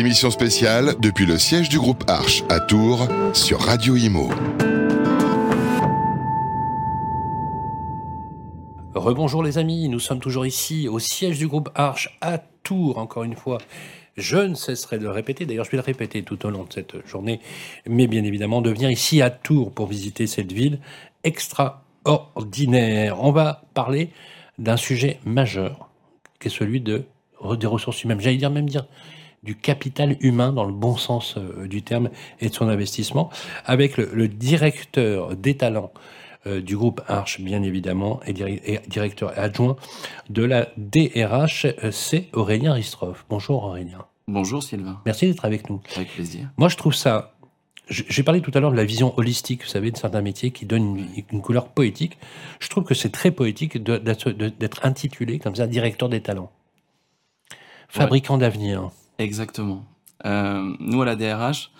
Émission spéciale depuis le siège du groupe Arche à Tours sur Radio Imo. Rebonjour les amis, nous sommes toujours ici au siège du groupe Arche à Tours, encore une fois. Je ne cesserai de le répéter, d'ailleurs je vais le répéter tout au long de cette journée, mais bien évidemment de venir ici à Tours pour visiter cette ville extraordinaire. On va parler d'un sujet majeur, qui est celui de, des ressources humaines. J'allais dire même dire du capital humain dans le bon sens euh, du terme et de son investissement, avec le, le directeur des talents euh, du groupe Arche, bien évidemment, et, directeur adjoint de la DRH, euh, c'est Aurélien Ristroff. Bonjour Aurélien. Bonjour Sylvain. Merci d'être avec nous. Avec plaisir. Moi, je trouve ça. J'ai parlé tout à l'heure de la vision holistique, vous savez, de certains métiers qui donnent une, couleur poétique. Je trouve que c'est très poétique d'être intitulé comme ça, directeur des talents. Fabricant d'avenir. Exactement. Euh, nous, à la DRH,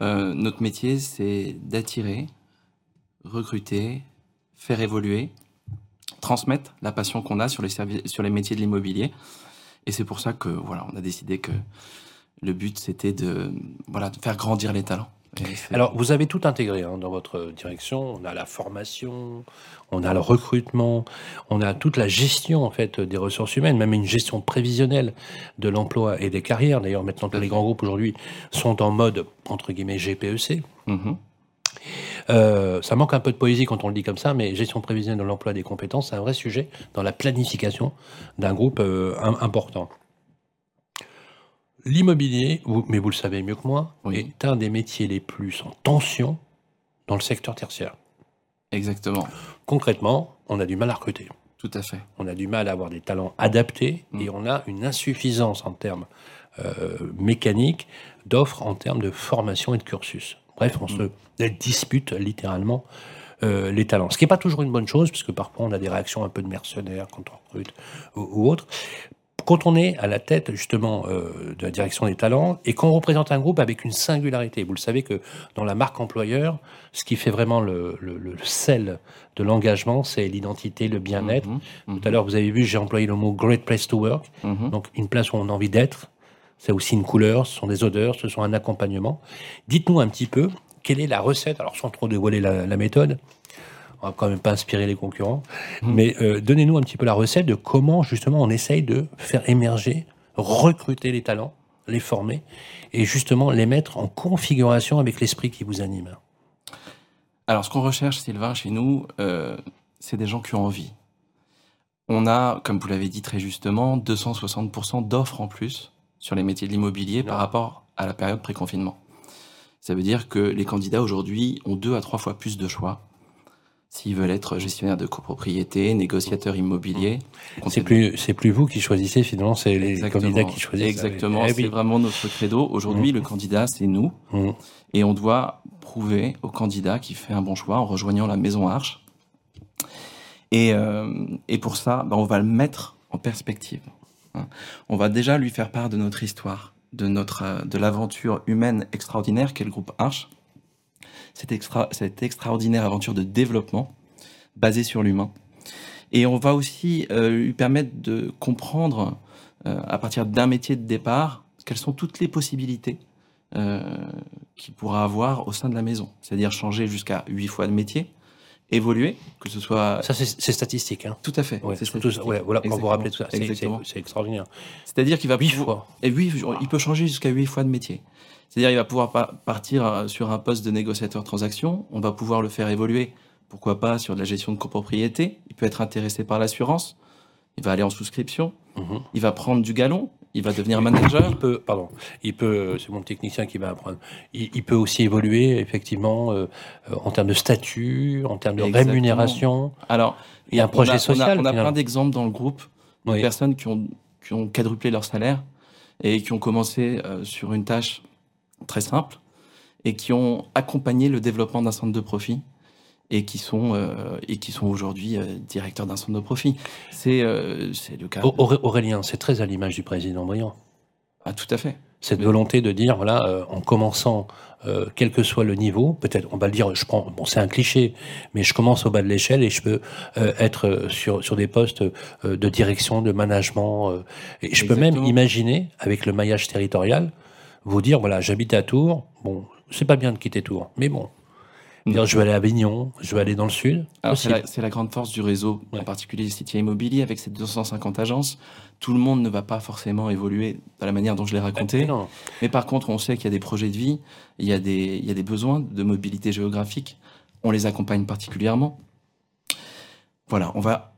notre métier, c'est d'attirer, recruter, faire évoluer, transmettre la passion qu'on a sur les, sur les métiers de l'immobilier. Et c'est pour ça que voilà, on a décidé que le but c'était de voilà de faire grandir les talents. Alors, vous avez tout intégré hein, dans votre direction. On a la formation, on a le recrutement, on a toute la gestion en fait des ressources humaines, même une gestion prévisionnelle de l'emploi et des carrières. D'ailleurs, maintenant tous les grands groupes aujourd'hui sont en mode entre guillemets GPEC. Mm-hmm. Euh, ça manque un peu de poésie quand on le dit comme ça, mais gestion prévisionnelle de l'emploi des compétences, c'est un vrai sujet dans la planification d'un groupe euh, important. L'immobilier, mais vous le savez mieux que moi, est un des métiers les plus en tension dans le secteur tertiaire. Exactement. Concrètement, on a du mal à recruter. Tout à fait. On a du mal à avoir des talents adaptés mm. et on a une insuffisance en termes euh, mécaniques d'offres en termes de formation et de cursus. Bref, on se dispute littéralement euh, les talents. Ce qui n'est pas toujours une bonne chose, puisque parfois on a des réactions un peu de mercenaires quand on recrute ou, autre. Quand on est à la tête justement euh, de la direction des talents et qu'on représente un groupe avec une singularité, vous le savez que dans la marque employeur, ce qui fait vraiment le, sel de l'engagement, c'est l'identité, le bien-être. Mhm, mhm. Tout à l'heure, vous avez vu, j'ai employé le mot great place to work, mhm. donc une place où on a envie d'être, c'est aussi une couleur, ce sont des odeurs, ce sont un accompagnement. Dites-nous un petit peu quelle est la recette, alors sans trop dévoiler la, méthode, on va quand même pas inspirer les concurrents, mmh. mais euh, donnez-nous un petit peu la recette de comment justement on essaye de faire émerger, recruter les talents, les former et justement les mettre en configuration avec l'esprit qui vous anime. Alors ce qu'on recherche, Sylvain, chez nous, euh, c'est des gens qui ont envie. On a, comme vous l'avez dit très justement, 260% d'offres en plus sur les métiers de l'immobilier par rapport à la période pré-confinement. Ça veut dire que les candidats aujourd'hui ont deux à trois fois plus de choix s'ils veulent être gestionnaires de copropriété, négociateurs immobiliers. C'est plus, c'est plus vous qui choisissez finalement, c'est les candidats qui choisissent. Exactement, eh c'est vraiment notre credo. Aujourd'hui, mmh. le candidat, c'est nous. Mmh. Et on doit prouver au candidat qui fait un bon choix en rejoignant la maison Arche. Et, euh, et pour ça, ben, on va le mettre en perspective. Hein. On va déjà lui faire part de notre histoire, de notre euh, de l'aventure humaine extraordinaire qu'est le groupe Arche. Cette, extra, cette extraordinaire aventure de développement basée sur l'humain. Et on va aussi euh, lui permettre de comprendre, euh, à partir d'un métier de départ, quelles sont toutes les possibilités qu'il pourra avoir au sein de la maison. C'est-à-dire changer jusqu'à huit fois de métier, évoluer, que ce soit. Ça, c'est statistique. Hein. Tout à fait. voilà, quand vous rappelez tout ça, c'est extraordinaire. C'est-à-dire qu'il va. Huit fois. Et oui, il peut changer jusqu'à huit fois de métier. C'est-à-dire, il va pouvoir partir euh, sur un poste de négociateur transaction. On va pouvoir le faire évoluer. Pourquoi pas sur de la gestion de copropriété. Il peut être intéressé par l'assurance. Il va aller en souscription. Mhm. Il va prendre du galon il va devenir manager. Il peut, pardon, il peut, c'est mon technicien qui va apprendre. Il, peut aussi évoluer effectivement euh, en termes de statut, en termes de rémunération. Alors, il y a un projet social. On a, plein d'exemples dans le groupe de personnes qui ont, qui ont quadruplé leur salaire et qui ont commencé euh, sur une tâche très simple et qui ont accompagné le développement d'un centre de profit et qui sont euh, et qui sont aujourd'hui euh, directeurs d'un centre de profit. C'est euh, c'est le cas. Aurélien, c'est très à l'image du président Briand. Ah, tout à fait. Cette volonté de dire, voilà, en commençant, quel que soit le niveau, peut-être, on va le dire, je prends, bon, c'est un cliché, mais je commence au bas de l'échelle et je peux être sur, sur des postes de direction, de management. et je peux même imaginer, avec le maillage territorial, vous dire voilà, j'habite à Tours. Bon, c'est pas bien de quitter Tours, mais bon. Dire, je vais aller à Avignon, je vais aller dans le sud. C'est la, la, grande force du réseau, en particulier City Immobilier, avec ses 250 agences. Tout le monde ne va pas forcément évoluer de la manière dont je l'ai raconté. Non. Mais par contre, on sait qu'il y a des projets de vie, il y, a des, il y a des besoins de mobilité géographique. On les accompagne particulièrement. Voilà, on va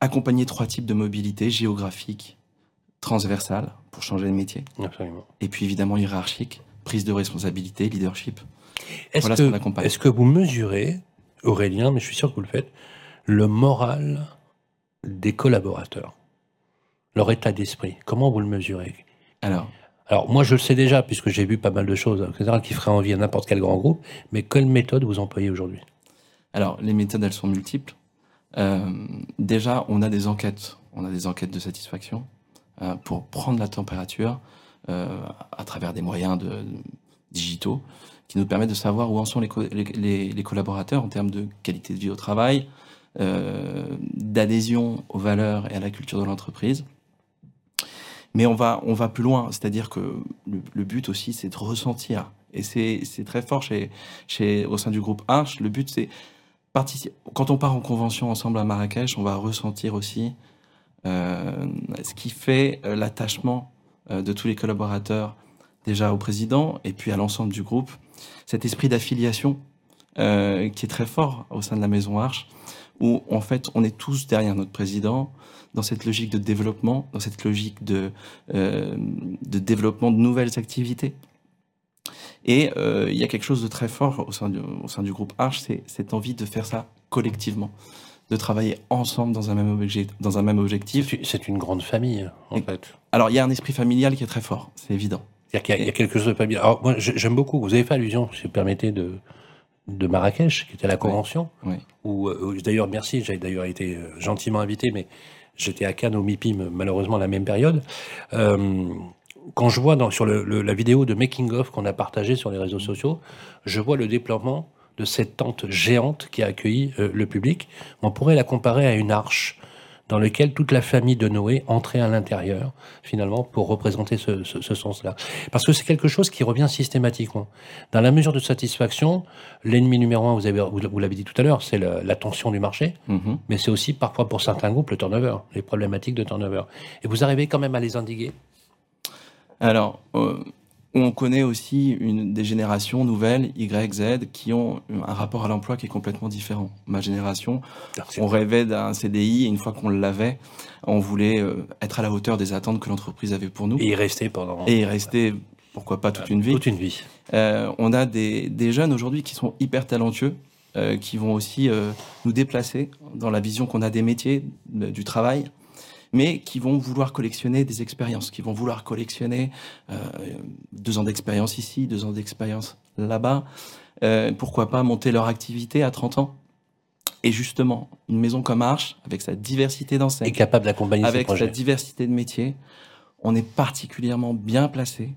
accompagner trois types de mobilité géographique, transversale, pour changer de métier. Absolument. Et puis évidemment hiérarchique, prise de responsabilité, leadership. Est-ce Voilà que, est-ce que vous mesurez, Aurélien, mais je suis sûr que vous le faites, le moral des collaborateurs Leur état d'esprit? Comment vous le mesurez? Alors, Alors, moi, je le sais déjà, puisque j'ai vu pas mal de choses, etc., qui feraient envie à n'importe quel grand groupe, mais quelle méthode vous employez aujourd'hui? Alors, les méthodes, elles sont multiples. Euh, déjà, on a des enquêtes. On a des enquêtes de satisfaction euh, pour prendre la température euh, à travers des moyens de, digitaux qui nous permettent de savoir où en sont les, co- les, les- les collaborateurs en termes de qualité de vie au travail, euh, d'adhésion aux valeurs et à la culture de l'entreprise. Mais on va, on va plus loin, c'est-à-dire que le, but aussi, c'est de ressentir. Et c'est très fort chez, chez, au sein du groupe Arch. Le but, c'est partici- quand on part en convention ensemble à Marrakech, on va ressentir aussi euh, ce qui fait euh, l'attachement de tous les collaborateurs déjà au président et puis à l'ensemble du groupe. Cet esprit d'affiliation euh, qui est très fort au sein de la Maison Arche, où en fait on est tous derrière notre président dans cette logique de développement, dans cette logique de, euh, de développement de nouvelles activités. Et euh, il y a quelque chose de très fort au sein du, au sein du groupe Arch, c'est cette envie de faire ça collectivement, de travailler ensemble dans un même, objet, dans un même objectif. C'est- C'est une grande famille, en Et- fait. Alors il y a un esprit familial qui est très fort, c'est évident. C'est-à-dire qu'il y, a- il y a quelque chose de pas bien. Alors, moi, j'ai- j'aime beaucoup. Vous avez fait allusion, si vous permettez, de, de Marrakech, qui était la convention. Oui. Où, euh, où- d'ailleurs, merci, j'ai d'ailleurs été euh, gentiment invité, mais j'étais à Cannes au MIPIM, malheureusement, à la même période. Euh, quand je vois dans, sur le- le- la vidéo de Making of qu'on a partagée sur les réseaux sociaux, je vois le déploiement de cette tente géante qui a accueilli euh, le public. On pourrait la comparer à une arche dans laquelle toute la famille de Noé entrait à l'intérieur, finalement, pour représenter ce, ce- ce sens-là. Parce que c'est quelque chose qui revient systématiquement. Dans la mesure de satisfaction, l'ennemi numéro un, vous avez- vous vous l'avez dit tout à l'heure, c'est la, la tension du marché, Mhm. mais c'est aussi parfois pour certains groupes le turnover, les problématiques de turnover. Et vous arrivez quand même à les endiguer? Alors, euh, on connaît aussi une, des générations nouvelles, Y, Z, qui ont un rapport à l'emploi qui est complètement différent. Ma génération, on rêvait d'un CDI et une fois qu'on l'avait, on voulait euh, être à la hauteur des attentes que l'entreprise avait pour nous Et y rester pendant et y rester, pourquoi pas, toute une vie. toute une vie. Euh, on a des, des jeunes aujourd'hui qui sont hyper talentueux, euh, qui vont aussi euh, nous déplacer dans la vision qu'on a des métiers, du travail, mais qui vont vouloir collectionner des expériences, qui vont vouloir collectionner euh, deux ans d'expérience ici, deux ans d'expérience là-bas. Euh, pourquoi pas monter leur activité à 30 ans? Et justement, une maison comme Arche, avec sa diversité d'enseignes, capable d'accompagner ces avec sa diversité de métiers, on est particulièrement bien placé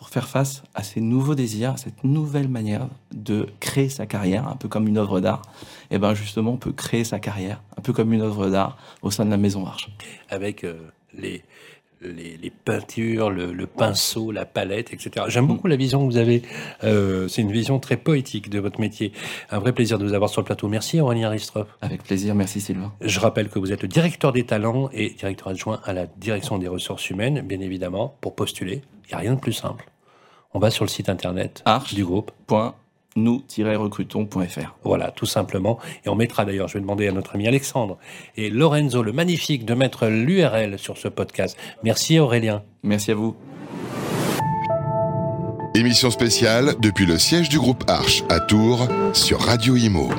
pour faire face à ces nouveaux désirs, à cette nouvelle manière de créer sa carrière, un peu comme une œuvre d'art. Et ben justement, on peut créer sa carrière, un peu comme une œuvre d'art, au sein de la Maison Arche. avec euh, les, les, les peintures, le, le pinceau, la palette, etc. J'aime beaucoup la vision que vous avez. Euh, c'est une vision très poétique de votre métier. Un vrai plaisir de vous avoir sur le plateau. Merci Aurélien Ristroff. Avec plaisir, merci Sylvain. Je rappelle que vous êtes le directeur des talents et directeur adjoint à la direction des ressources humaines, bien évidemment, pour postuler. Il n'y a rien de plus simple. On va sur le site internet Arche. du groupe. nous-recrutons.fr. Voilà, tout simplement. Et on mettra d'ailleurs, je vais demander à notre ami Alexandre et Lorenzo, le magnifique, de mettre l'URL sur ce podcast. Merci Aurélien. Merci à vous. Émission spéciale depuis le siège du groupe Arche à Tours sur Radio Imo.